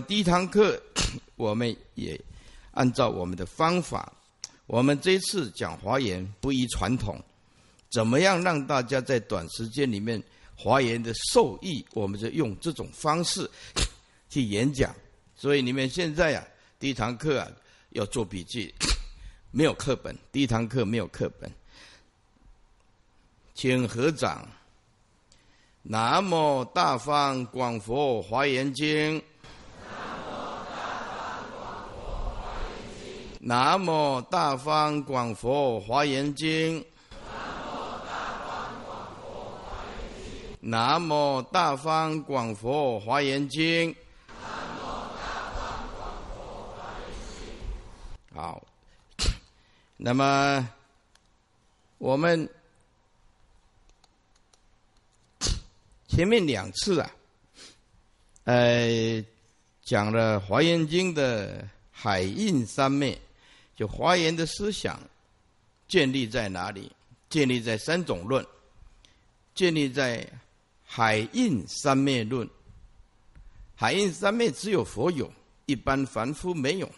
第一堂课，我们也按照我们的方法，我们这次讲华严不依传统，怎么样让大家在短时间里面华严的受益？我们就用这种方式 去演讲。所以你们现在呀，第一堂课啊要做笔记，没有课本。第一堂课没有课本，请合掌。南无大方广佛华严经。南无大方广佛华严经。南无大方广佛华严经。好，那么我们前面两次啊，呃，讲了《华严经》的海印三昧，就华严的思想建立在哪里？建立在三种论，建立在海印三昧论。海印三昧只有佛有，一般凡夫没有。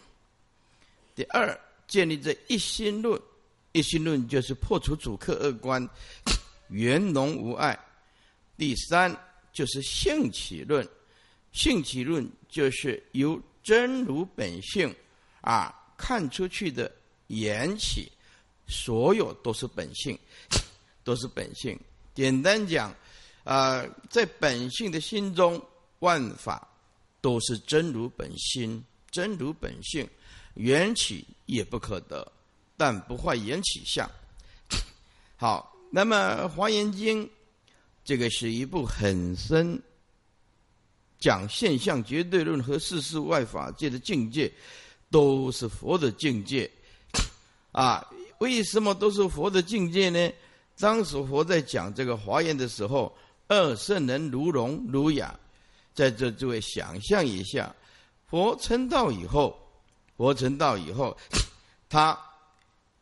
第二，建立在一心论，一心论就是破除主客二观，圆融无碍。第三，就是性起论，性起论就是由真如本性啊看出去的缘起，所有都是本性，都是本性。简单讲，啊，在本性的心中，万法都是真如本心，真如本性。缘起也不可得，但不坏缘起相。好，那么《华严经》这个是一部很深讲现象绝对论和世事外法界的境界，都是佛的境界啊。为什么都是佛的境界呢？当时佛在讲这个华严的时候，二圣人如聋如哑，在这诸位想象一下，佛成道以后。佛成道以后，他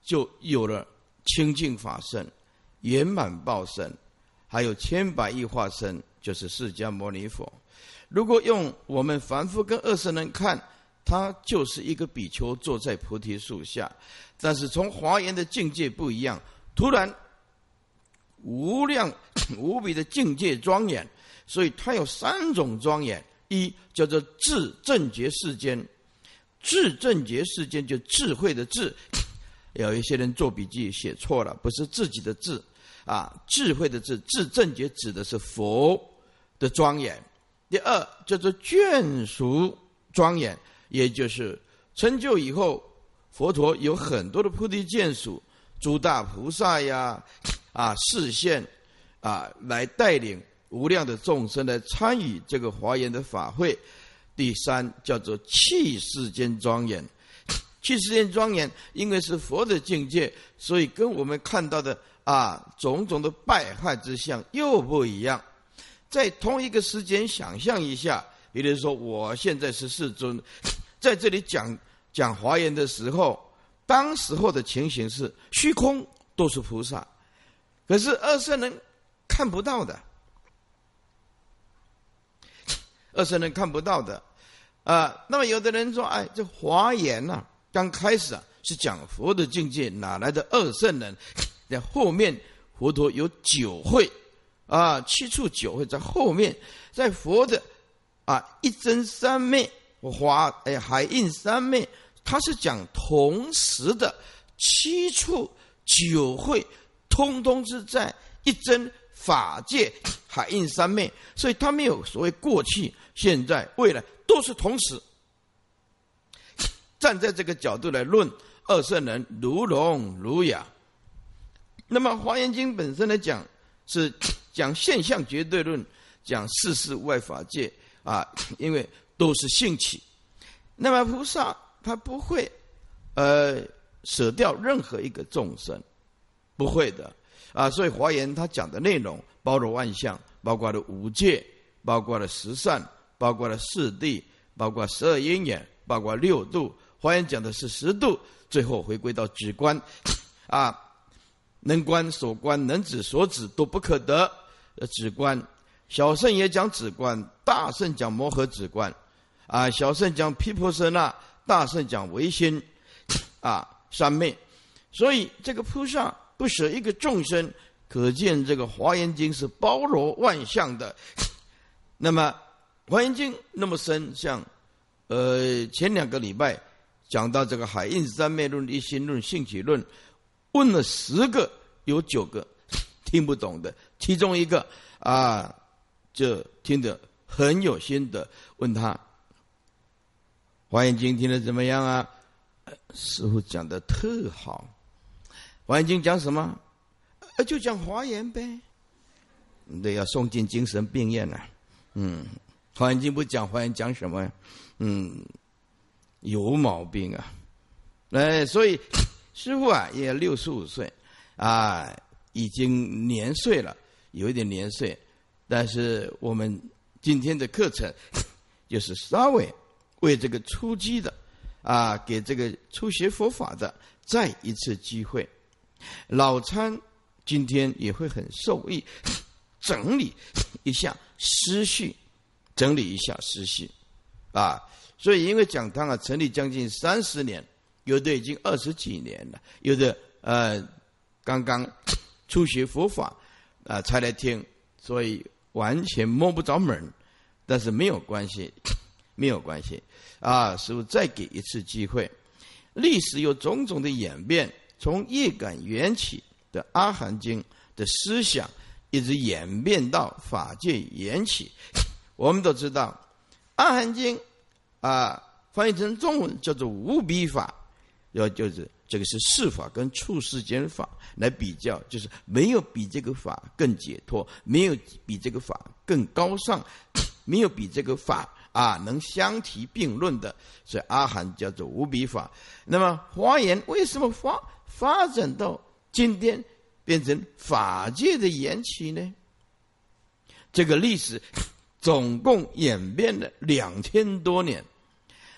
就有了清净法身、圆满报身，还有千百亿化身，就是释迦牟尼佛。如果用我们凡夫跟二圣人看，他就是一个比丘坐在菩提树下。但是从华严的境界不一样，突然无量 无比的境界庄严，所以他有三种庄严：一叫做智正觉世间。智正觉世间就智慧的智，有一些人做笔记写错了，不是自己的智，啊，智慧的智，智正觉指的是佛的庄严。第二叫做眷属庄严，也就是成就以后，佛陀有很多的菩提眷属，诸大菩萨呀，啊，视线啊，来带领无量的众生来参与这个华严的法会。第三叫做气世间庄严，气世间庄严，因为是佛的境界，所以跟我们看到的啊种种的败坏之相又不一样。在同一个时间，想象一下，比如说我现在是世尊，在这里讲讲华严的时候，当时候的情形是虚空都是菩萨，可是二圣人看不到的，二圣人看不到的。啊，那么有的人说，哎，这华严呐，刚开始啊是讲佛的境界，哪来的二圣人？在后面佛陀有九会，啊，七处九会在后面，在佛的啊一真三昧华哎海印三昧，他是讲同时的七处九会，通通是在一真法界海印三昧，所以他没有所谓过去、现在、未来。都是同时站在这个角度来论二圣人如聋如哑。那么《华严经》本身来讲是讲现象绝对论，讲世事外法界啊，因为都是兴起。那么菩萨他不会呃舍掉任何一个众生，不会的啊。所以华严他讲的内容包罗万象，包括了五戒，包括了十善。包括了四谛，包括十二因缘，包括六度。华严讲的是十度，最后回归到止观，啊，能观所观，能止所止都不可得。呃，止观，小圣也讲止观，大圣讲摩诃止观，啊，小圣讲毗婆舍那，大圣讲唯心，啊，三昧。所以这个菩萨不舍一个众生，可见这个华严经是包罗万象的。那么华严经那么深，像呃前两个礼拜讲到这个海印三昧论、一心论、性起论，问了十个，有九个听不懂的，其中一个啊就听得很有心的，问他华严经听得怎么样啊？师傅讲的特好。华严经讲什么？就讲华严呗。对，要送进精神病院了。嗯，华严经不讲华严，讲什么？嗯，有毛病啊！哎，所以师傅啊，也六十五岁啊，已经年岁了，有一点年岁。但是我们今天的课程，就是稍微为这个初级的啊，给这个初学佛法的再一次机会。老参今天也会很受益，整理一下思绪，整理一下思绪，啊，所以因为讲堂啊成立将近三十年，有的已经二十几年了，有的呃刚刚 初学佛法啊才来听，所以完全摸不着门但是没有关系，没有关系啊，师傅再给一次机会，历史有种种的演变。从业感缘起的《阿含经》的思想，一直演变到法界缘起。我们都知道，《阿含经》啊，翻译成中文叫做无比法，要就是这个是世法跟处世间法来比较，就是没有比这个法更解脱，没有比这个法更高尚，没有比这个法啊能相提并论的。所以阿含叫做无比法。那么华严为什么发？发展到今天，变成法界的缘起呢？这个历史总共演变了两千多年，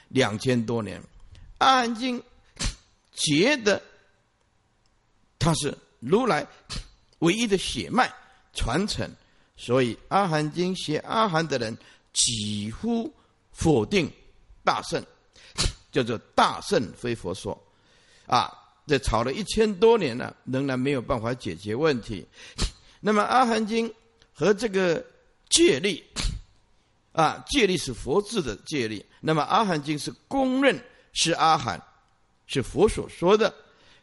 两千多年。阿含经觉得它是如来唯一的血脉传承，所以阿含经写阿含的人几乎否定大圣，叫做大圣非佛说啊。这吵了一千多年了，仍然没有办法解决问题。那么《阿含经》和这个戒律 啊，戒律是佛制的戒律。那么《阿含经》是公认是阿含，是佛所说的。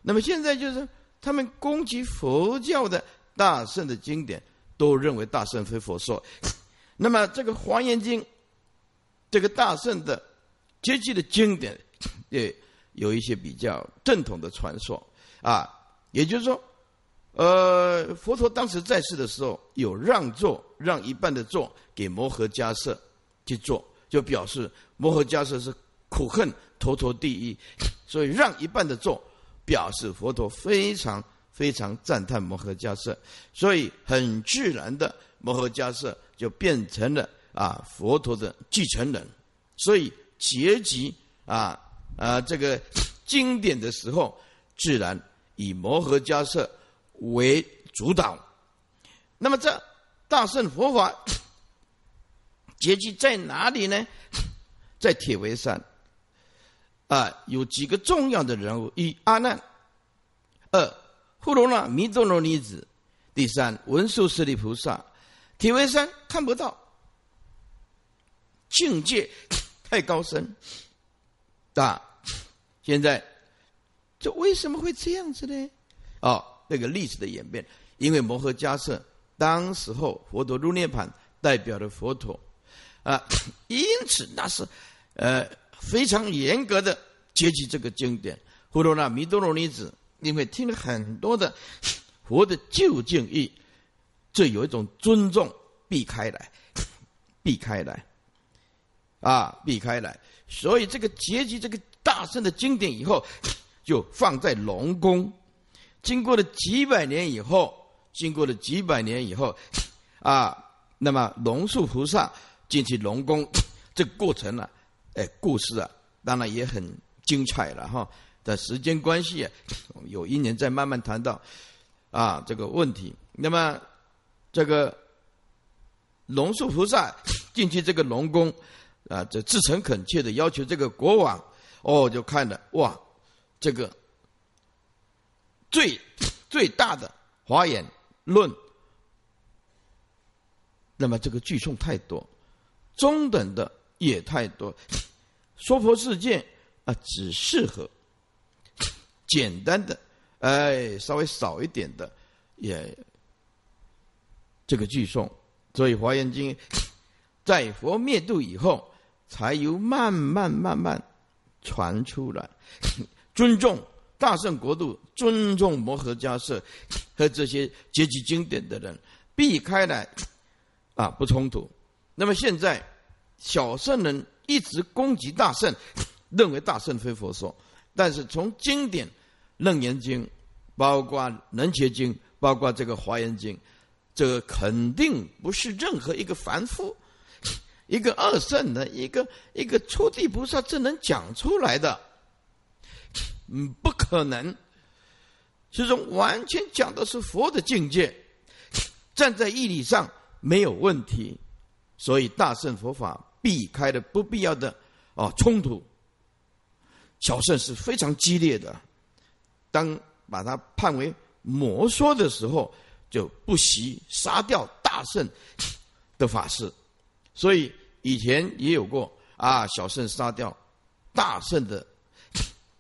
那么现在就是他们攻击佛教的大圣的经典，都认为大圣非佛说。那么这个《华严经》，这个大圣的阶级的经典，也。有一些比较正统的传说啊，也就是说，呃，佛陀当时在世的时候，有让座，让一半的座给摩诃迦叶去做，就表示摩诃迦叶是苦恨头陀第一，所以让一半的座，表示佛陀非常非常赞叹摩诃迦叶，所以很自然的摩诃迦叶就变成了啊佛陀的继承人，所以结集啊。啊，这个经典的时候，自然以摩诃迦叶为主导。那么这大圣佛法结集在哪里呢？在铁围山。啊，有几个重要的人物：一阿难，二呼罗那弥多罗尼子，第三文殊师利菩萨。铁围山看不到，境界太高深，大。现在，这为什么会这样子呢？哦，那个历史的演变，因为摩诃迦叶当时候佛陀入涅盘，代表了佛陀啊，因此那是呃非常严格的接集这个经典。呼罗那弥多罗尼子，因为听了很多的佛的究竟义，这有一种尊重，避开来，避开来，啊，避开来，所以这个结集这个。大圣的经典以后，就放在龙宫。经过了几百年以后，经过了几百年以后，啊，那么龙树菩萨进去龙宫，这个过程呢，哎，故事啊，当然也很精彩了哈。但时间关系啊，有一年再慢慢谈到啊这个问题。那么这个龙树菩萨进去这个龙宫，啊，这自诚恳切的要求这个国王，哦，就看了哇，这个最最大的华严论，那么这个句诵太多，中等的也太多，说佛世界啊，只适合简单的，哎，稍微少一点的，也这个句诵，所以华严经在佛灭度以后。才由慢慢慢慢传出来，尊重大圣国度，尊重摩诃迦叶和这些阶级经典的人，避开来啊不冲突。那么现在小圣人一直攻击大圣，认为大圣非佛说，但是从经典《楞严经》，包括《能切经》，包括这个《华严经》，这个肯定不是任何一个凡夫。一个二圣的，一个一个初地菩萨，这能讲出来的？嗯，不可能。其中完全讲的是佛的境界，站在义理上没有问题，所以大圣佛法避开了不必要的啊冲突。小圣是非常激烈的，当把他判为魔说的时候，就不惜杀掉大圣的法师。所以以前也有过啊，小圣杀掉大圣的，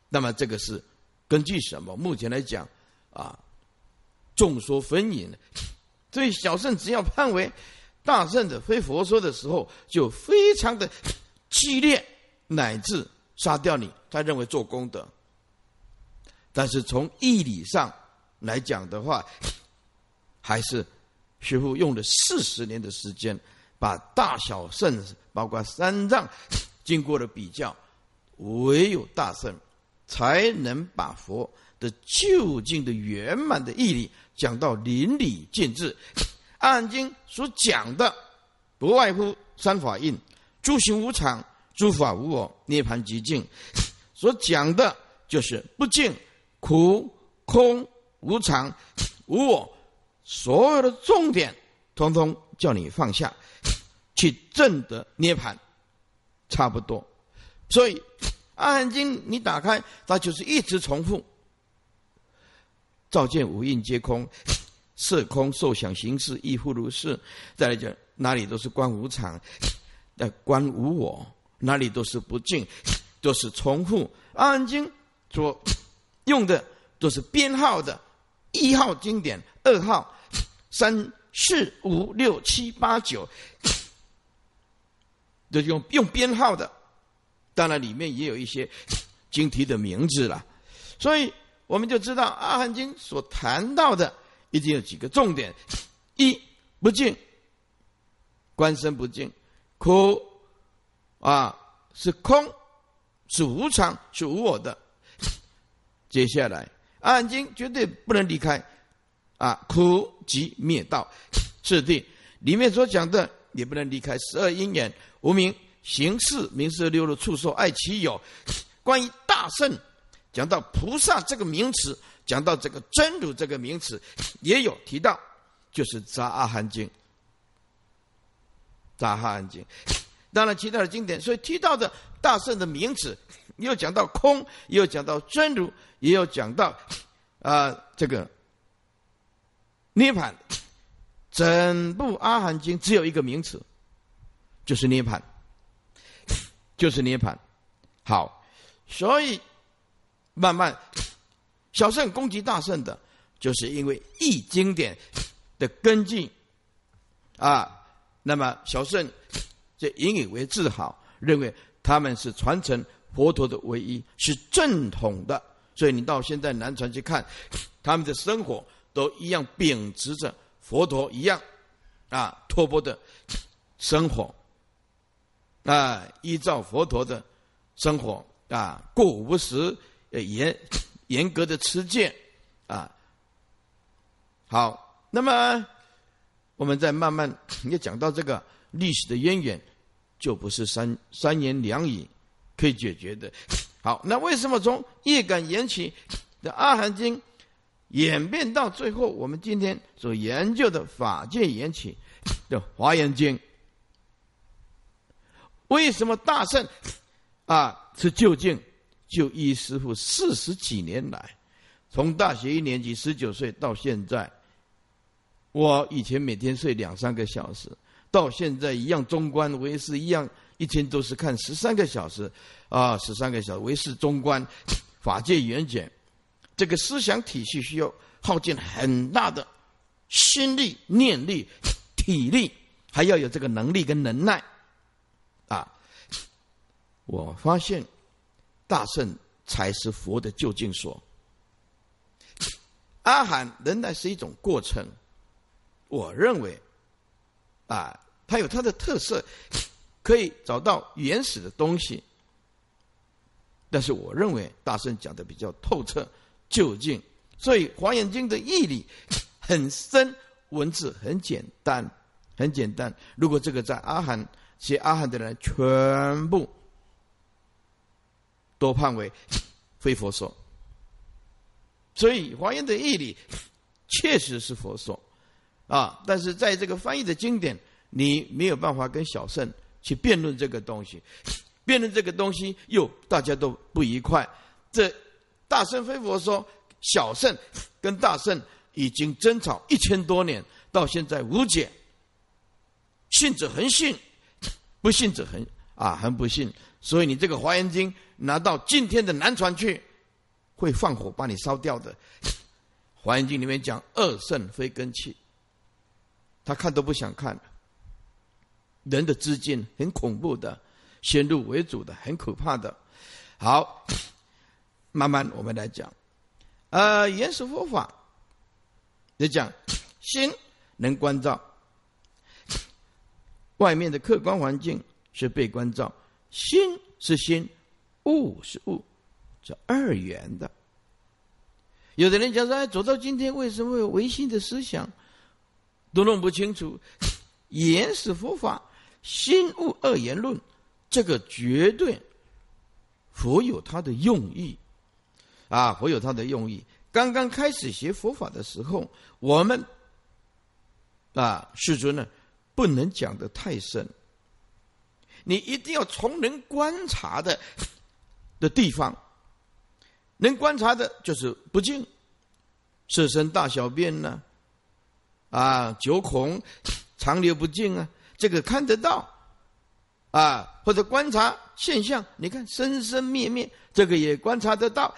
那么这个是根据什么？目前来讲啊，众说纷纭。所以小圣只要判为大圣的非佛说的时候，就非常的激烈，乃至杀掉你。他认为做功德，但是从义理上来讲的话，还是师傅用了四十年的时间。把大小圣，包括三藏，经过了比较，唯有大圣才能把佛的究竟的圆满的义理讲到淋漓尽致。阿含经所讲的，不外乎三法印：诸行无常，诸法无我，涅盘极境。所讲的就是不净、苦、空、无常、无我，所有的重点，通通叫你放下。去证得涅盘，差不多。所以《阿含经》你打开，它就是一直重复：照见五蕴皆空，色空受想行识亦复如是。再来讲，哪里都是观无常，的观无我，哪里都是不净，都是重复。《阿含经》所用的都是编号的，一号经典，二号，三四五六七八九。就用用编号的，当然里面也有一些经题的名字了，所以我们就知道《阿含经》所谈到的一定有几个重点：一不净，观身不净；苦。啊是空，是无常，是无我的。接下来，《阿含经》绝对不能离开。啊苦集灭道，是的，里面所讲的也不能离开。十二因缘。无名行识名色六路触受爱其有，关于大圣讲到菩萨这个名词，讲到这个真如这个名词，也有提到，就是杂阿含经，杂阿含经，当然其他的经典，所以提到的大圣的名词，又讲到空，又讲到真如，也有讲到啊这个涅盘，整部阿含经只有一个名词。就是涅盘，就是涅盘。好，所以慢慢小圣攻击大圣的，就是因为易经典的根基啊。那么小圣就引以为自豪，认为他们是传承佛陀的唯一，是正统的。所以你到现在南传去看，他们的生活都一样秉持着佛陀一样啊托钵的生活。啊，依照佛陀的生活啊，过午不食，严严格的持戒啊。好，那么我们再慢慢 也讲到这个历史的渊源，就不是三三言两语可以解决的。好，那为什么从业感缘起的阿含经演变到最后，我们今天所研究的法界缘起的华严经？为什么大圣啊是究竟？就一师傅四十几年来，从大学一年级十九岁到现在，我以前每天睡两三个小时，到现在一样中观为师一样，一天都是看十三个小时，啊，十三个小时为师中观，法界缘简，这个思想体系需要耗尽很大的心力、念力、体力，还要有这个能力跟能耐，啊，我发现。大圣才是佛的究竟所。阿含仍然是一种过程。我认为，啊，它有它的特色，可以找到原始的东西。但是我认为大圣讲的比较透彻、究竟，所以《华严经》的义理很深，文字很简单，很简单。如果这个在阿含写阿含的人全部。都判为 非佛说，所以华严的义理 确实是佛说啊，但是在这个翻译的经典，你没有办法跟小圣去辩论这个东西，辩论这个东西又大家都不愉快。这大圣非佛说，小圣跟大圣已经争吵一千多年，到现在无解。信者恒信，不信者恒啊很不信。所以你这个华严经。拿到今天的南传去，会放火把你烧掉的。《华严经》里面讲二圣非根器，他看都不想看。人的知见很恐怖的，先入为主的，很可怕的。好，慢慢我们来讲。呃，原始佛法，你讲心能关照，外面的客观环境是被关照，心是心。物是物，这二元的。有的人讲说：“哎，走到今天，为什么有唯心的思想，都弄不清楚？原始佛法心物二元论，这个绝对佛有他的用意啊，佛有他的用意。刚刚开始学佛法的时候，我们啊，世尊呢，不能讲的太深，你一定要从能观察的。”的地方，能观察的就是不净，色身大小便呢，啊，九孔长流不净啊，这个看得到，啊，或者观察现象，你看生生灭灭，这个也观察得到，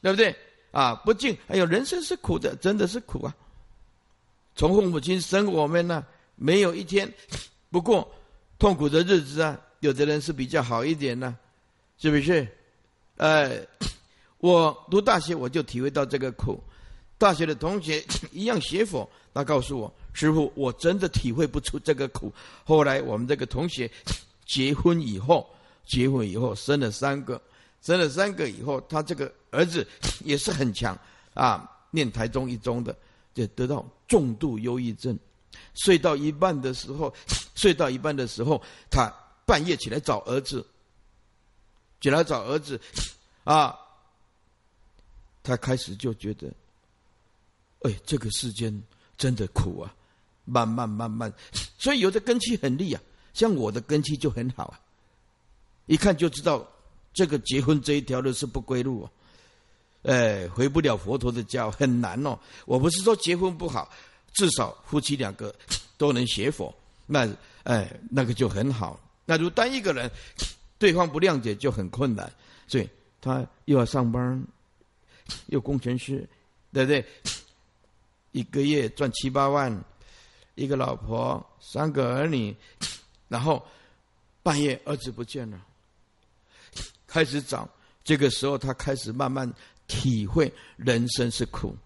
对不对？啊，不敬，还有人生是苦的，真的是苦啊。从父母亲生我们呢，没有一天不过痛苦的日子啊。有的人是比较好一点呢，是不是？呃，我读大学我就体会到这个苦。大学的同学 一样学佛，他告诉我：“师傅，我真的体会不出这个苦。”后来我们这个同学 结婚以后，结婚以后生了三个，生了三个以后，他这个儿子也是很强啊，念台中一中的，就得到重度忧郁症。睡到一半的时候，睡到一半的时候，他半夜起来找儿子。起来找儿子，啊，他开始就觉得，哎，这个世间真的苦啊，慢慢慢慢，所以有的根气很利啊，像我的根气就很好啊，一看就知道这个结婚这一条路是不归路啊，哎，回不了佛陀的家，很难哦。我不是说结婚不好，至少夫妻两个都能学佛，那哎，那个就很好。那如单一个人。对方不谅解就很困难，所以他又要上班，又工程师，对不对？一个月赚七八万，一个老婆，三个儿女，然后半夜儿子不见了，开始找。这个时候他开始慢慢体会人生是苦，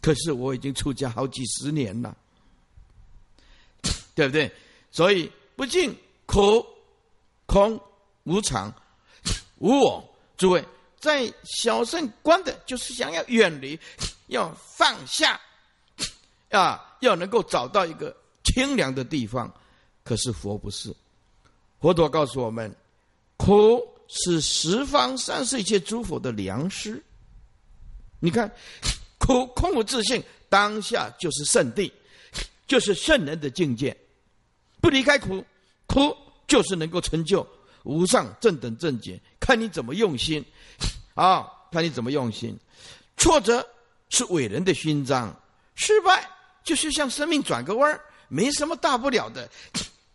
可是我已经出家好几十年了，对不对？所以不净苦空。无常，无我，诸位在小圣观的，就是想要远离，要放下，啊，要能够找到一个清凉的地方。可是佛不是，佛陀告诉我们，苦是十方三世一切诸佛的良师。你看，苦空无自性，当下就是圣地，就是圣人的境界。不离开苦，苦就是能够成就无上正等正觉，看你怎么用心啊，看你怎么用心。挫折是伟人的勋章，失败就是向生命转个弯儿，没什么大不了的。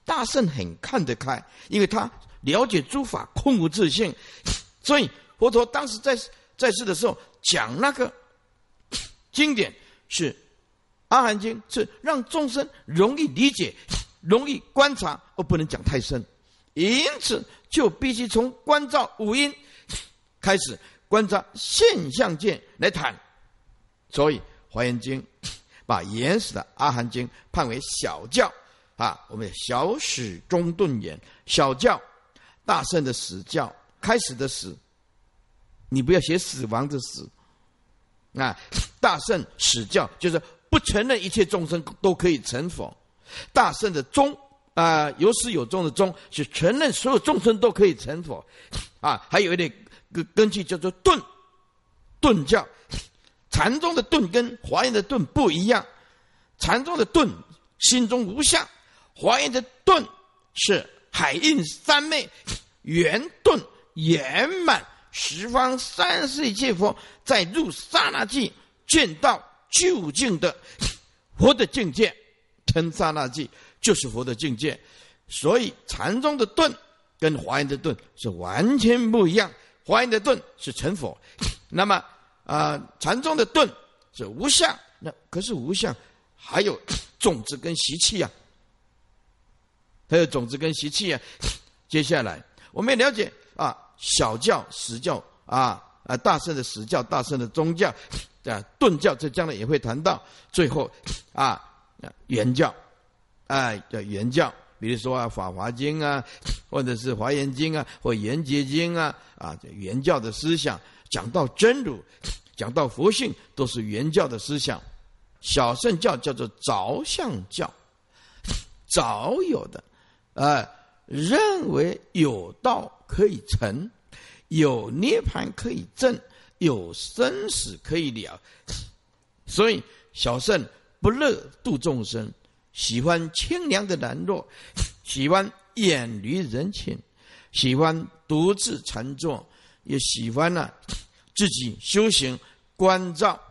大圣很看得开，因为他了解诸法空无自性，所以佛陀当时在在世的时候讲那个 经典是《阿含经》，是让众生容易理解、容易观察，而不能讲太深。因此，就必须从观照五音开始观察现象界来谈。所以，《华严经》把原始的《阿含经》判为小教。啊，我们小始中顿言，小教，大圣的死教，开始的死，你不要写死亡的死，啊，大圣始教就是不承认一切众生都可以成佛，大圣的宗啊，有始有终的终是承认所有众生都可以成佛，啊，还有一点根根据叫做顿，顿教，禅宗的顿跟华严的顿不一样，禅宗的顿心中无相。华严的顿是海印三昧圆顿圆满十方三世一切佛在入刹那际见到究竟的佛的境界，称刹那际就是佛的境界。所以禅宗的顿跟华严的顿是完全不一样。华严的顿是成佛，那么啊禅宗的顿是无相。那可是无相还有种子跟习气啊。还有种子跟习气啊，接下来我们也了解啊，小教、实教啊啊，大圣的实教、大圣的宗教啊，顿教，这将来也会谈到。最后啊，原教，哎，叫原教，比如说啊，《法华经》啊，或者是《华严经》啊，或《圆觉经》啊，啊，原教的思想，讲到真如，讲到佛性，都是原教的思想。小圣教叫做着相教，早有的。啊，认为有道可以成，有涅盘可以证，有生死可以了，所以小圣不乐度众生，喜欢清凉的兰若，喜欢远离人群，喜欢独自禅坐，也喜欢呢自己修行关照。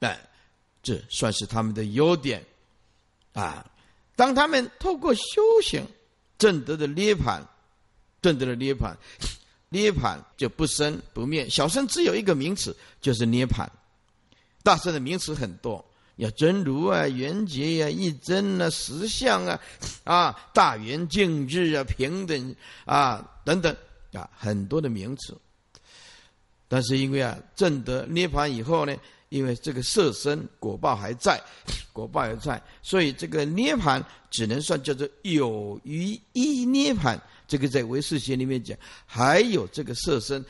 哎，这算是他们的优点啊。当他们透过修行正得的涅盘，证得的涅盘，涅盘就不生不灭。小圣只有一个名词，就是涅盘。大圣的名词很多，要真如啊、圆觉呀、一真啊、实相啊、啊大圆净智啊、平等啊等等啊，很多的名词。但是因为啊证得涅盘以后呢？因为这个色身果报还在，果报还在，所以这个涅盘只能算叫做有余一涅盘。这个在唯识学里面讲，还有这个色身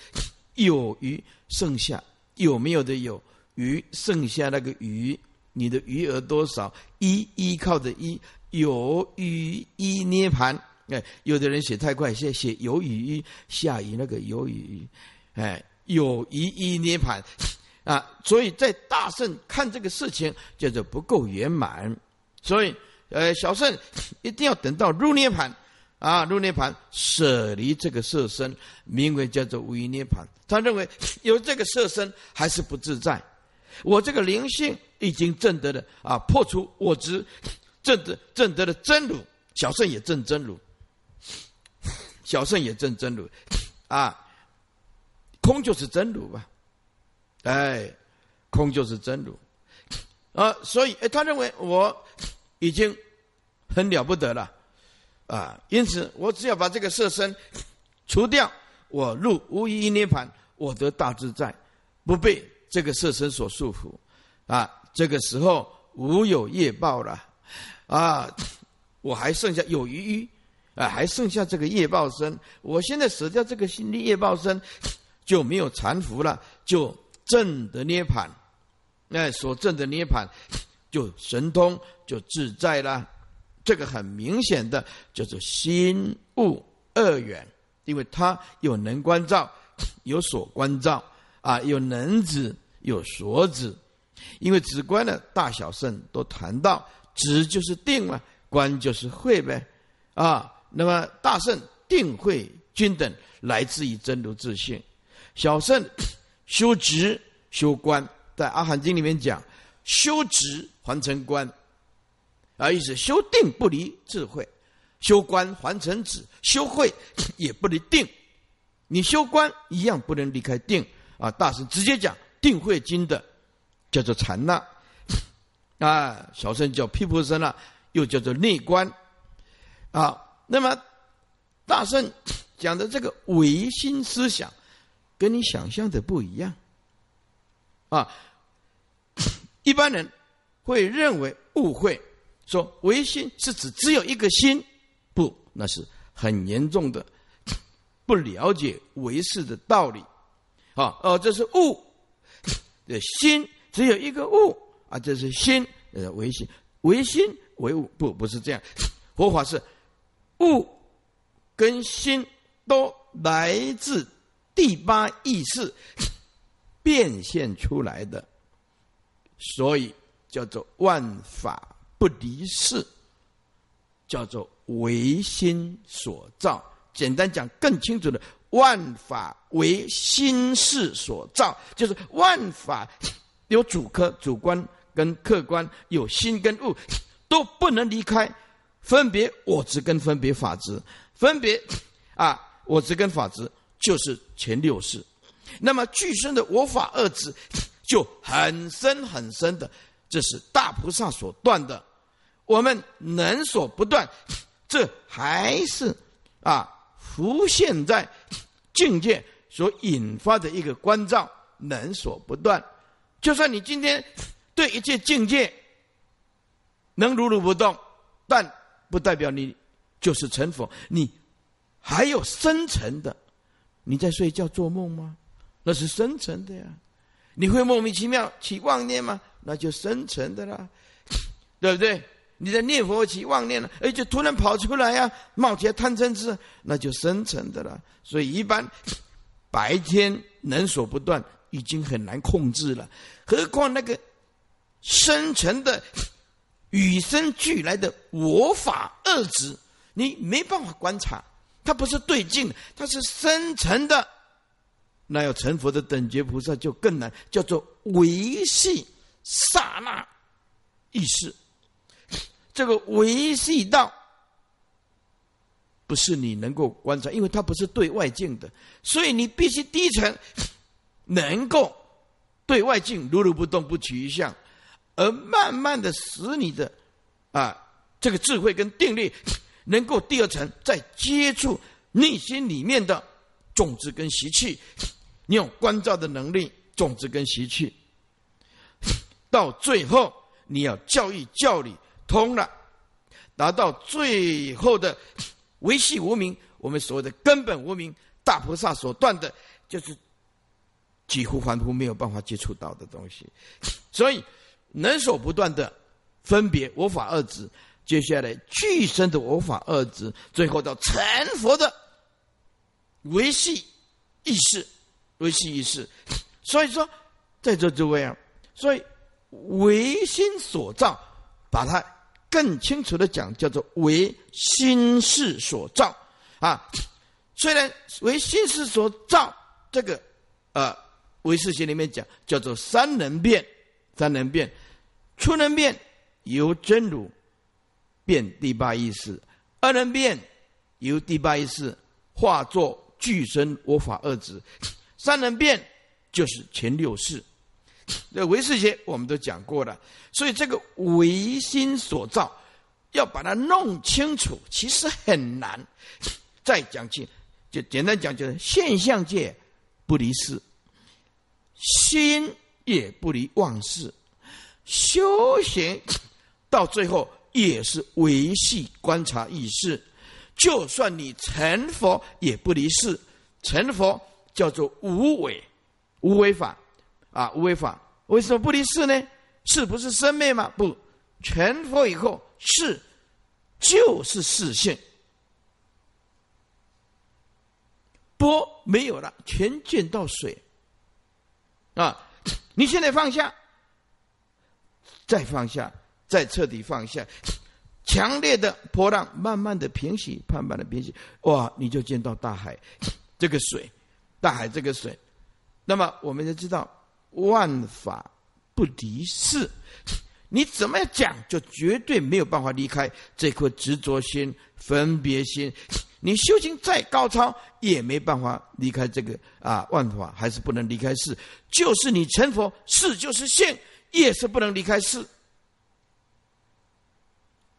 有余剩下有没有的有余剩下那个余，你的余额多少？依依靠的依有余一涅盘。哎，有的人写太快，写写有余下雨那个有余，哎，有一一涅盘。啊，所以在大圣看这个事情叫做不够圆满，所以呃，小圣一定要等到入涅盘，啊，入涅盘舍离这个色身，名为叫做无余涅盘。他认为 有这个色身还是不自在，我这个灵性已经证得了啊，破除我执，证得证得了真如，小圣也证真如，小圣也证真如，啊，空就是真如吧。哎，空就是真如，啊，所以哎，他认为我已经很了不得了，啊，因此我只要把这个色身除掉，我入无一涅盘，我得大自在，不被这个色身所束缚，啊，这个时候无有业报了，啊，我还剩下有余余，啊，还剩下这个业报身，我现在舍掉这个心力业报身，就没有残福了，就。正的涅盘，那所正的涅盘，就神通就自在了。这个很明显的叫做心物二元，因为它有能观照，有所观照啊，有能指，有所指。因为指观的大小圣都谈到，指就是定了，观就是会呗啊。那么大圣定慧均等来自于真如自性，小圣修直修观，在阿含经里面讲修直还成观，啊意思修定不离智慧，修观还成止，修慧 也不离定，你修观一样不能离开定。啊！大圣直接讲定慧经的叫做禅那，啊小圣叫毗婆舍那，又叫做内观，啊。那么，大圣讲的这个唯心思想，跟你想象的不一样，啊，一般人会认为误会，说唯心是指只有一个心，不，那是很严重的不了解唯识的道理，啊，哦，这是物的心只有一个物啊，这是心呃唯心，唯心唯物，不，不是这样，佛法是。物跟心都来自第八意识变现出来的，所以叫做万法不离事，叫做唯心所造。简单讲，更清楚的，万法为心事所造，就是万法有主客、主观跟客观，有心跟物，都不能离开。分别我执跟分别法执，分别啊，我执跟法执就是前六世。那么具身的我法二执 就很深很深的，这是大菩萨所断的。我们能所不断，这还是啊浮现在境界所引发的一个关照，能所不断。就算你今天对一切境界能如如不动，但不代表你就是成佛，你还有深层的。你在睡觉做梦吗？那是深层的呀。你会莫名其妙起妄念吗？那就深层的啦，对不对？你在念佛起妄念了，哎，就突然跑出来呀，冒起来贪嗔痴，那就深层的了。所以一般 白天能所不断，已经很难控制了，何况那个深层的。与生俱来的我法二执，你没办法观察，它不是对境，它是深层的。那要成佛的等觉菩萨就更难，叫做维系刹那意识。这个维系到不是你能够观察，因为它不是对外境的，所以你必须低层能够对外境如如不动，不取一相。而慢慢的使你的啊，这个智慧跟定力能够第二层再接触内心里面的种子跟习气，你有关照的能力，种子跟习气，到最后你要教育教理通了，达到最后的维系无名，我们所谓的根本无名，大菩萨所断的，就是几乎凡夫没有办法接触到的东西，所以。能所不断的分别我法二执，接下来具身的我法二执，最后到成佛的维系意识，维系意识。所以说，在座诸位啊，所以唯心所造，把它更清楚的讲，叫做唯心事所造啊。虽然唯心事所造，这个呃唯识学里面讲叫做三能变，三能变。初能变由真如变第八意识，二能变由第八意识化作具身我法二执，三能变就是前六世。这唯识学我们都讲过了，所以这个唯心所造要把它弄清楚，其实很难。再讲清，就简单讲，就是现象界不离事，心也不离妄事。修行到最后也是维系观察意识，就算你成佛也不离世。成佛叫做无为，无为法啊，无为法为什么不离世呢？是不是生灭吗？不，成佛以后是就是视性，波没有了，全见到水啊！你现在放下。再放下，再彻底放下，强烈的波浪慢慢的平息，慢慢的平息，哇，你就见到大海，这个水，大海这个水，那么我们就知道万法不离事，你怎么讲就绝对没有办法离开这颗执着心、分别心。你修行再高超，也没办法离开这个啊万法，还是不能离开事。就是你成佛，事就是现，也是不能离开事。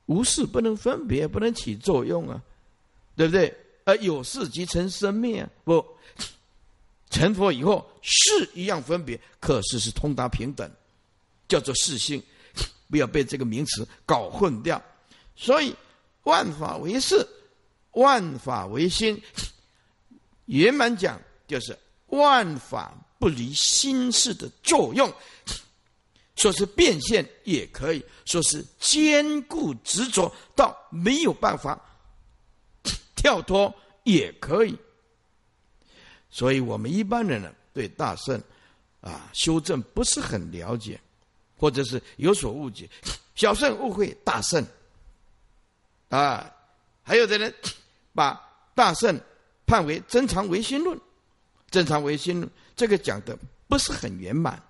无事不能分别，不能起作用啊，对不对？而有事即成生灭，不成佛以后，事一样分别，可是是通达平等，叫做事性，不要被这个名词搞混掉。所以万法为事，万法为心。圆满讲就是万法不离心事的作用。说是变现也可以说是坚固执着到没有办法跳脱也可以，所以我们一般人呢对大圣啊修正不是很了解，或者是有所误解，小圣误会大圣啊，还有的人把大圣判为真常唯心论，真常唯心论这个讲的不是很圆满。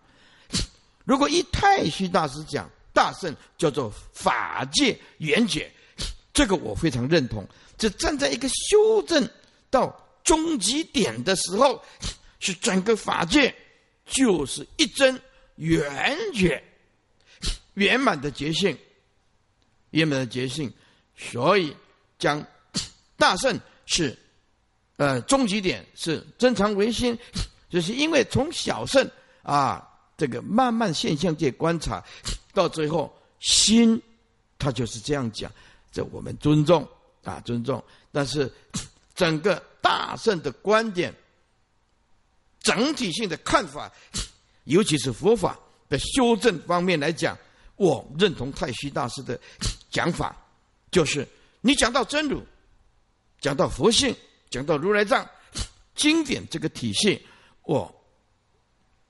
如果依太虚大师讲，大圣叫做法界圆觉，这个我非常认同。这站在一个修正到终极点的时候，是整个法界就是一真圆觉，圆满的觉性，圆满的觉性。所以讲大圣是，呃，终极点是真常唯心，就是因为从小圣啊。这个慢慢现象界观察，到最后心，他就是这样讲，这我们尊重啊，尊重。但是 整个大圣的观点，整体性的看法，尤其是佛法的修正方面来讲，我认同太虚大师的 讲法，就是你讲到真如，讲到佛性，讲到如来藏经典这个体系，我。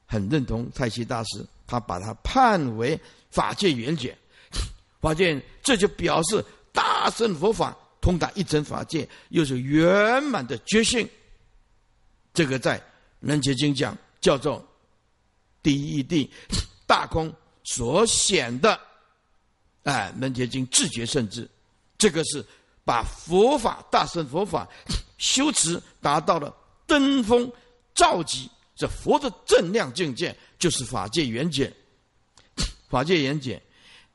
很认同太虚大师，他把它判为法界圆觉，法界这就表示大乘佛法通达一真法界，又是圆满的觉性。这个在《楞伽经》讲叫做第一地 大空所显的，哎，《楞伽经》自觉圣智，这个是把佛法大乘佛法 修持达到了登峰造极。这佛的正量境界就是法界圆解，法界圆解，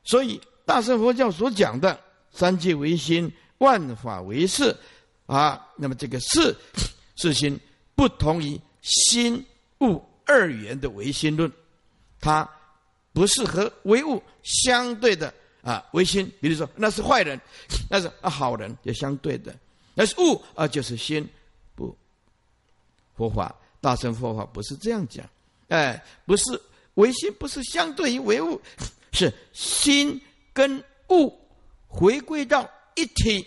所以大乘佛教所讲的三界为心，万法为事，啊，那么这个事 是心不同于心物二元的唯心论，它不是和唯物相对的啊唯心，比如说那是坏人，那是啊好人，也相对的，那是物啊就是心，不佛法。大乘佛法不是这样讲，哎，不是唯心，不是相对于唯物，是心跟物回归到一体，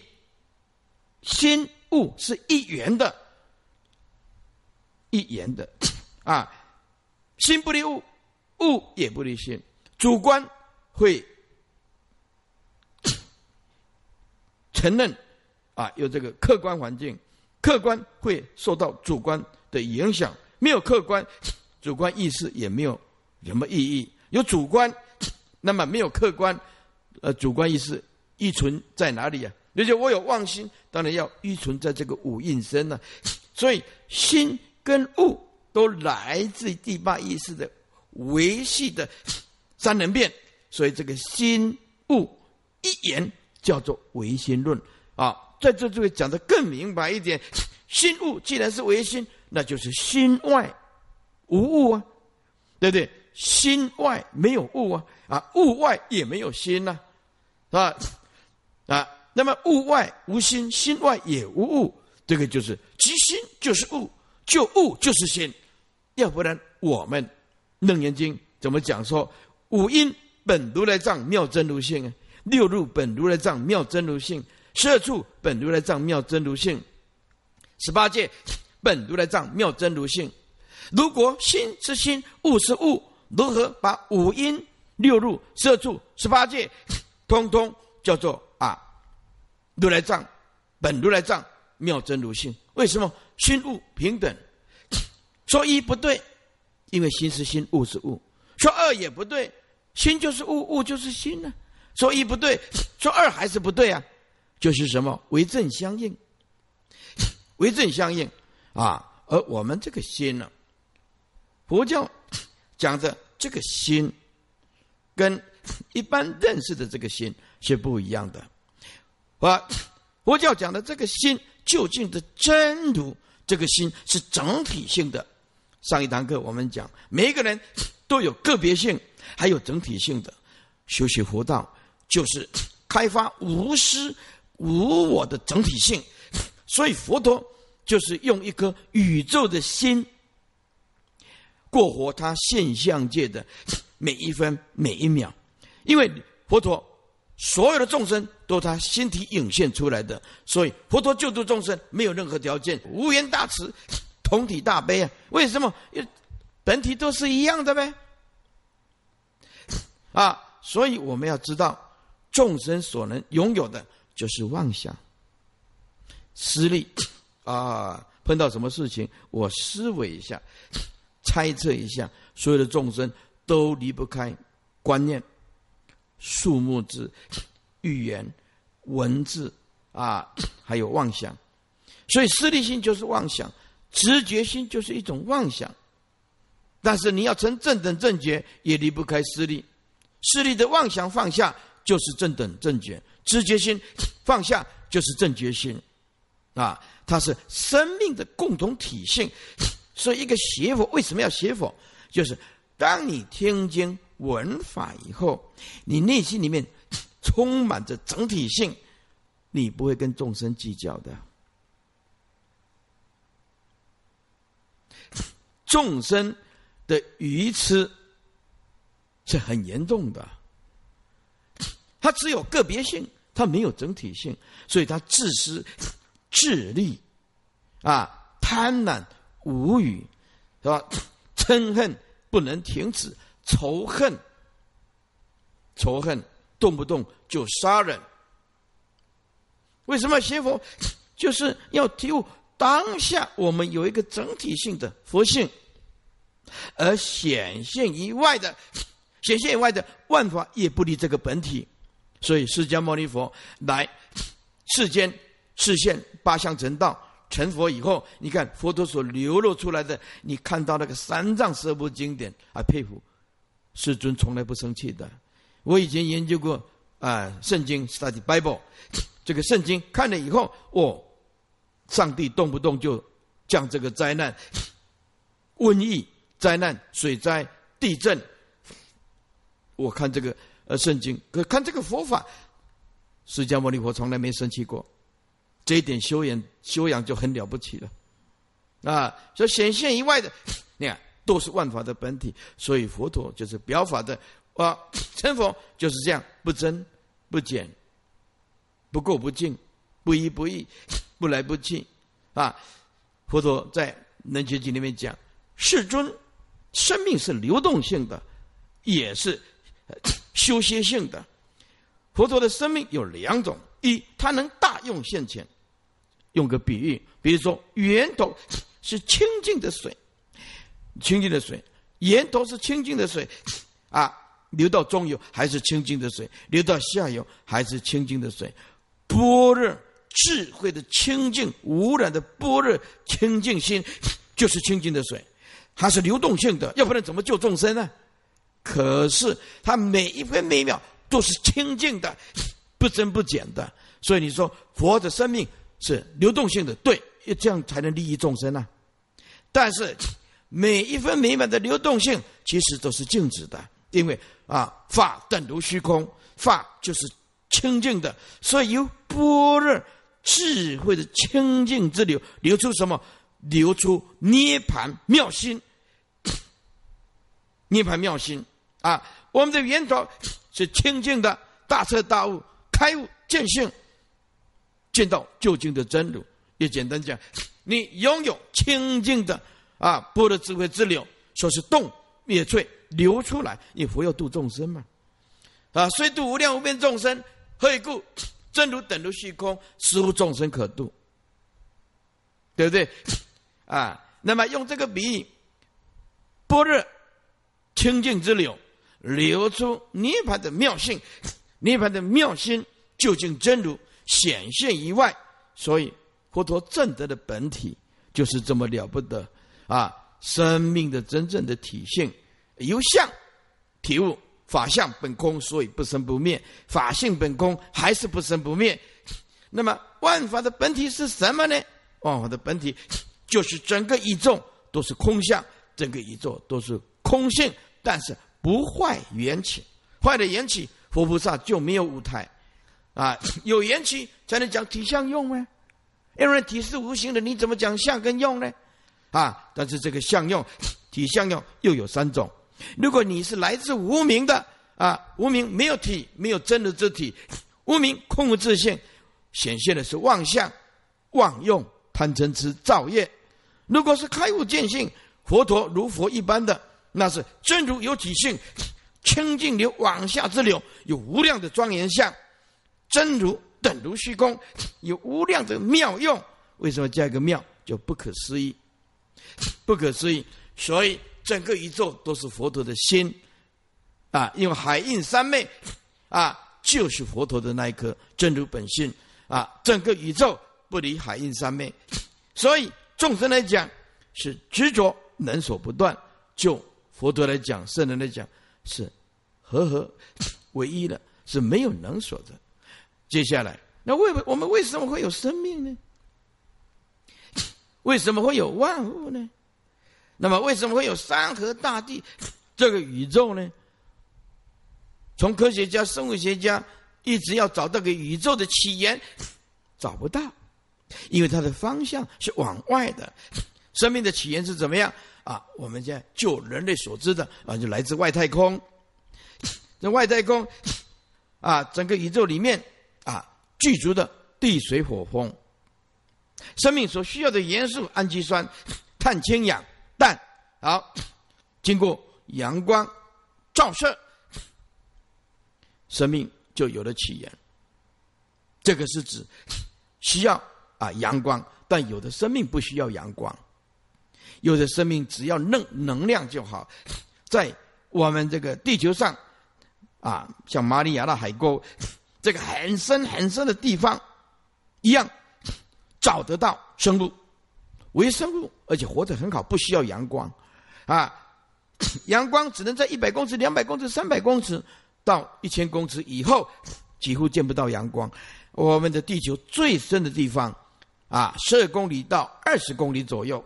心物是一元的，一元的 啊，心不离物，物也不离心，主观会承认啊，有这个客观环境，客观会受到主观。的影响没有客观，主观意识也没有什么意义。有主观，那么没有客观，呃，主观意识依存在哪里呀？而且我有妄心，当然要依存在这个五蕴身呢。所以心跟物都来自第八意识的维系的三能变，所以这个心物一言叫做唯心论啊。在这就会讲的更明白一点，心物既然是唯心。那就是心外无物啊，对不对？心外没有物啊，啊，物外也没有心呐，是吧？啊，那么物外无心，心外也无物，这个就是即心就是物，就物就是心，要不然我们《楞严经》怎么讲说五音本如来藏妙真如性啊，六入本如来藏妙真如性，十二处本如来藏妙真如性，十八界。本如来藏妙真如性，如果心是心，物是物，如何把五音六入、色住、十八界，通通叫做啊如来藏，本如来藏，妙真如性。为什么心物平等？说一不对，因为心是心，物是物；说二也不对，心就是物，物就是心呢。说一不对，说二还是不对啊？就是什么为正相应，为正相应啊！而我们这个心呢，佛教讲的这个心，跟一般认识的这个心是不一样的。啊，佛教讲的这个心，究竟的真如，这个心是整体性的。上一堂课我们讲，每一个人都有个别性，还有整体性的。修习佛道，就是开发无私无我的整体性。所以佛陀就是用一颗宇宙的心，过活他现象界的每一分每一秒。因为佛陀所有的众生都他心体涌现出来的，所以佛陀救度众生没有任何条件，无缘大慈。同体大悲啊！为什么？本体都是一样的呗。啊，所以我们要知道，众生所能拥有的就是妄想、私利啊。碰到什么事情，我思维一下，猜测一下，所有的众生都离不开观念、数目字 语言、文字啊，还有妄想。所以，私利心就是妄想。直觉心就是一种妄想，但是你要成正等正觉，也离不开私利。私利的妄想放下，就是正等正觉；直觉心放下，就是正觉心。啊，它是生命的共同体性。所以，一个邪佛为什么要邪佛？就是当你听经闻法以后，你内心里面充满着整体性，你不会跟众生计较的。众生的愚痴是很严重的，他只有个别性，他没有整体性，所以他自私、智力，啊，贪婪、无语，是吧？嗔恨不能停止，仇恨、仇恨动不动就杀人。为什么学佛 就是要体悟？当下我们有一个整体性的佛性，而显现以外的，显现以外的万法也不离这个本体。所以释迦牟尼佛来 世间示现八相成道成佛以后，你看佛陀所流露出来的，你看到那个三藏十部经典啊，佩服世尊从来不生气的。我以前研究过啊，圣经 study Bible 这个圣经看了以后，哦。上帝动不动就降这个灾难、瘟疫、灾难、水灾、地震。我看这个呃圣经，可看这个佛法，释迦牟尼佛从来没生气过，这一点修养修养就很了不起了。啊，所以显现以外的，你看都是万法的本体，所以佛陀就是表法的啊，成佛就是这样，不增不减，不垢不净，不依不异。不来不去，啊！佛陀在《能觉经》里面讲，世尊生命是流动性的，也是修歇性的。佛陀的生命有两种：一，他能大用现前。用个比喻，比如说源头是清净的水，清净的水，源头是清净的水，啊，流到中游还是清净的水，流到下游还是清净的水，般若。智慧的清净、无染的般若清净心，就是清净的水，它是流动性的，要不然怎么救众生呢？可是它每一分每秒都是清净的，不增不减的。所以你说佛的生命是流动性的，对，这样才能利益众生呢。但是每一分每一秒的流动性其实都是静止的，因为啊，法等如虚空，法就是清净的，所以由般若。智慧的清净之流流出什么？流出涅盘妙心，涅盘妙心啊！我们的源头是清净的，大彻大悟，开悟见性，见到究竟的真如。也简单讲，你拥有清净的啊般若智慧之流，说是动灭罪流出来，你佛要度众生嘛？啊，虽度无量无边众生，何以故？真如等如虚空，实无众生可度，对不对？啊，那么用这个比喻，般若清净之流，流出涅盘的妙性，涅盘的妙心究竟真如显现以外，所以佛陀正德的本体就是这么了不得啊！生命的真正的体现，由相体悟。法相本空，所以不生不灭；法性本空，还是不生不灭。那么万法的本体是什么呢？万法的本体就是整个宇宙都是空相，整个宇宙都是空性，但是不坏缘起。坏了缘起，佛菩萨就没有舞台啊！有缘起才能讲体相用呢！因为体是无形的，你怎么讲相跟用呢？啊！但是这个相用、体相用又有三种。如果你是来自无名的啊，无名没有体，没有真的之体，无名空无自性，显现的是妄相、妄用、贪嗔痴造业。如果是开悟见性，佛陀如佛一般的，那是真如有体性，清净流往下之流，有无量的庄严相，真如等如虚空，有无量的妙用。为什么加一个妙？就不可思议，不可思议。所以。整个宇宙都是佛陀的心，啊，因为海印三昧，啊，就是佛陀的那一颗真如本性，啊，整个宇宙不离海印三昧，所以众生来讲是执着能所不断，就佛陀来讲，圣人来讲是和合唯一的，是没有能所的。接下来，那为我们为什么会有生命呢？为什么会有万物呢？那么，为什么会有山河大地 这个宇宙呢？从科学家、生物学家一直要找到个宇宙的起源，找不到，因为它的方向是往外的。生命的起源是怎么样啊？我们现在就人类所知的啊，就来自外太空。这外太空啊，整个宇宙里面，具足的地、水、火、风，生命所需要的元素：氨基酸、碳、氢、氧。氮好，经过阳光照射，生命就有了起源。这个是指 需要啊阳光，但有的生命不需要阳光，有的生命只要能能量就好。在我们这个地球上啊，像马里亚纳海沟这个很深很深的地方一样，找得到生物。微生物，而且活得很好，不需要阳光，啊，阳光只能在一百公尺、两百公尺、三百公尺到一千公尺以后，几乎见不到阳光。我们的地球最深的地方，啊，十二公里到二十公里左右，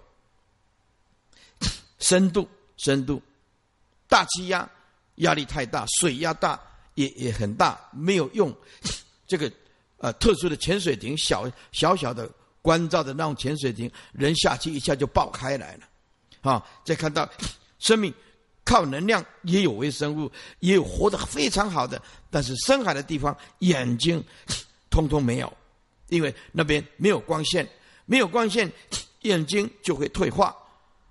深度深度，大气压压力太大，水压大也也很大，没有用这个呃特殊的潜水艇，小小小的。关照的那种潜水艇，人下去一下就爆开来了，啊！再看到生命靠能量，也有微生物，也有活得非常好的，但是深海的地方眼睛通通没有，因为那边没有光线，没有光线，眼睛就会退化，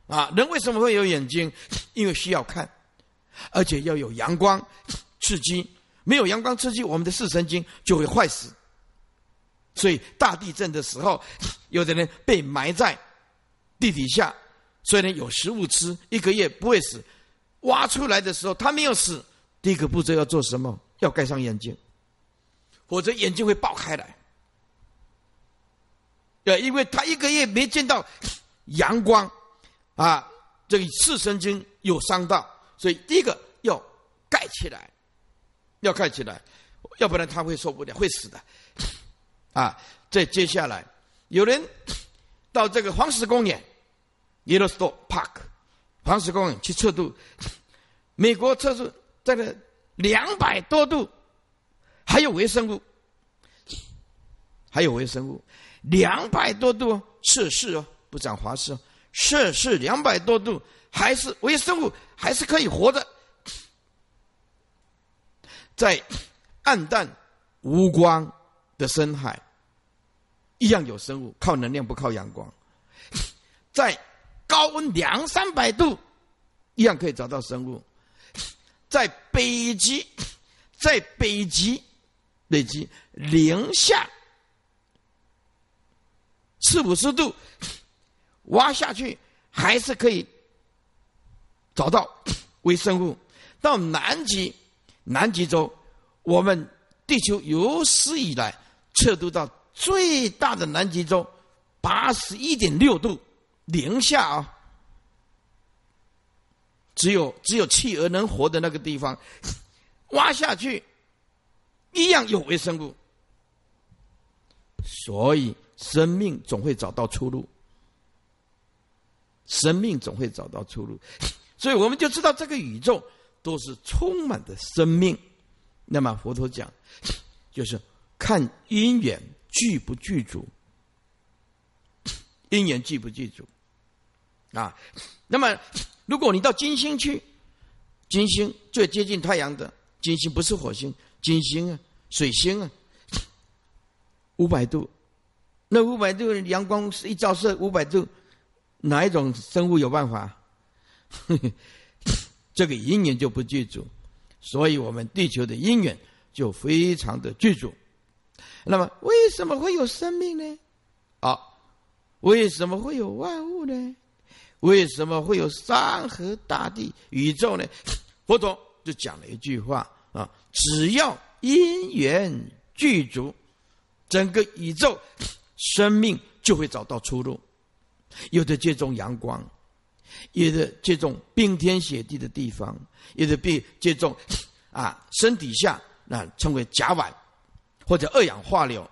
啊！人为什么会有眼睛？因为需要看，而且要有阳光刺激，没有阳光刺激，我们的视神经就会坏死。所以大地震的时候，有的人被埋在地底下，虽然有食物吃，一个月不会死。挖出来的时候，他没有死。第一个步骤要做什么？要盖上眼睛，否则眼睛会爆开来。对，因为他一个月没见到 阳光，啊，这个视神经有伤到，所以第一个要盖起来，要盖起来，要不然他会受不了，会死的。啊，再接下来，有人 到这个黄石公园 （Yellowstone Park），黄石公园去测度，美国测试这个两百多度，还有微生物，还有微生物，两百多度摄氏哦，不讲华氏哦，摄氏两百多度，还是微生物，还是可以活的，在暗淡无光。的深海一样有生物，靠能量不靠阳光，在高温两三百度一样可以找到生物，在北极，在北极累积零下四五十度，挖下去还是可以找到微生物。到南极，南极洲，我们地球有史以来测度到最大的南极洲，八十一点六度零下啊。只有只有企鹅能活的那个地方，挖下去一样有微生物，所以生命总会找到出路。生命总会找到出路，所以我们就知道这个宇宙都是充满的生命。那么佛陀讲，就是看因缘具不具足，因缘具不具足啊。那么。如果你到金星去，金星最接近太阳的金星不是火星，金星啊，水星啊，五百度，那五百度阳光一照射五百度，哪一种生物有办法？这个因缘就不具足，所以我们地球的因缘就非常的具足。那么为什么会有生命呢？啊，为什么会有万物呢？为什么会有山河大地、宇宙呢？佛陀就讲了一句话啊：只要因缘具足，整个宇宙生命就会找到出路。有的接种阳光，有的这种冰天雪地的地方，有的被这种啊身体下那称为甲烷或者二氧化硫。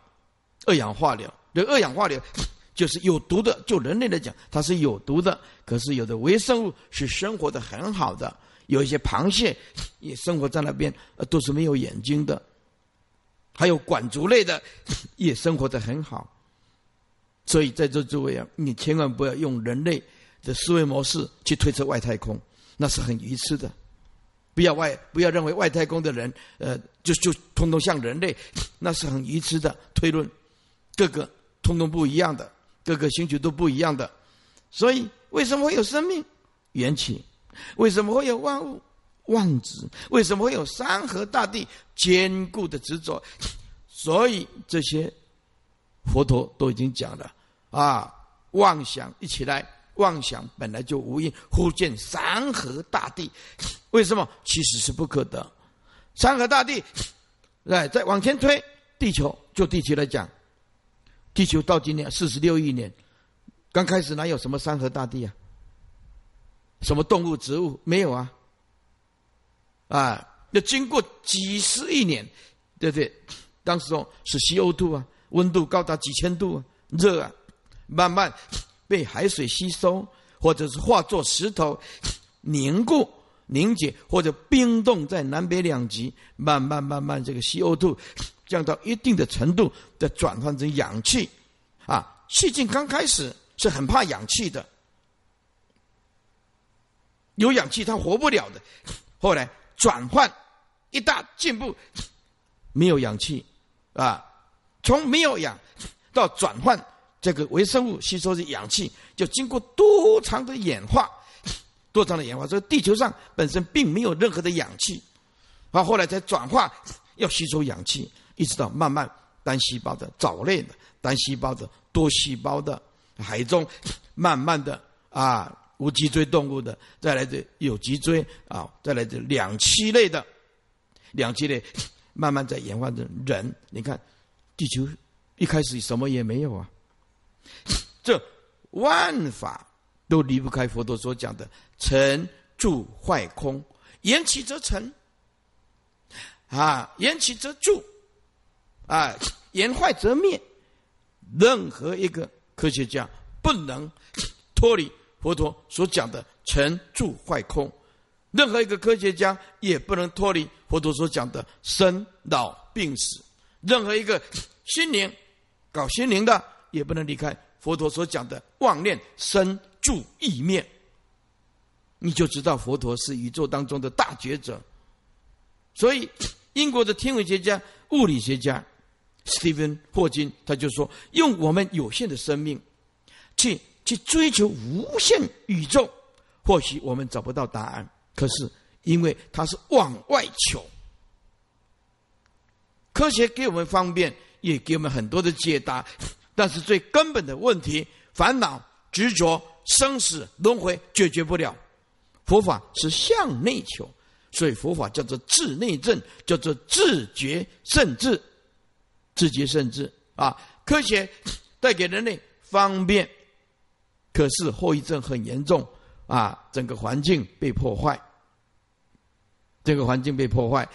二氧化硫，这二氧化硫。就是有毒的，就人类来讲，它是有毒的。可是有的微生物是生活的很好的，有一些螃蟹 也生活在那边，都是没有眼睛的。还有管足类的 也生活的很好。所以在座诸位啊，你千万不要用人类的思维模式去推测外太空，那是很愚痴的。不要外，不要认为外太空的人，呃，就就通通像人类，那是很愚痴的推论，各个通通不一样的。各个星球都不一样的，所以为什么会有生命缘起？为什么会有万物万子？为什么会有山河大地坚固的执着？所以这些佛陀都已经讲了啊！妄想一起来，妄想本来就无因，忽见山河大地，为什么？其实是不可得。山河大地，来再往前推，地球就地球来讲。地球到今年四十六亿年，刚开始哪有什么山河大地啊？什么动物、植物没有啊？啊，要经过几十亿年，对不对？当时哦是 CO2 啊，温度高达几千度啊，热啊，慢慢被海水吸收，或者是化作石头凝固、凝结，或者冰冻在南北两极，慢慢慢慢这个 CO2。降到一定的程度，再转换成氧气，啊，气境刚开始是很怕氧气的，有氧气它活不了的。后来转换一大进步，没有氧气，啊，从没有氧到转换这个微生物吸收的氧气，就经过多长的演化，多长的演化，这个地球上本身并没有任何的氧气，啊，后来才转化 要吸收氧气。一直到慢慢单细胞的藻类的单细胞的多细胞的海中，慢慢的啊无脊椎动物的，再来的有脊椎啊，再来的两栖类的两栖类，慢慢在演化成人。你看，地球一开始什么也没有啊，这万法都离不开佛陀所讲的成住坏空，缘起则成啊，缘起则住。啊，言坏则灭。任何一个科学家不能脱离佛陀所讲的成住坏空，任何一个科学家也不能脱离佛陀所讲的生老病死。任何一个心灵搞心灵的也不能离开佛陀所讲的妄念生住意灭。你就知道佛陀是宇宙当中的大觉者。所以，英国的天文学家、物理学家。斯蒂芬·霍金他就说：“用我们有限的生命，去去追求无限宇宙，或许我们找不到答案。可是，因为他是往外求，科学给我们方便，也给我们很多的解答，但是最根本的问题，烦恼、执着、生死、轮回解决不了。佛法是向内求，所以佛法叫做自内证，叫做自觉甚至，自觉甚至啊！科学带给人类方便，可是后遗症很严重啊！整个环境被破坏，这个环境被破坏。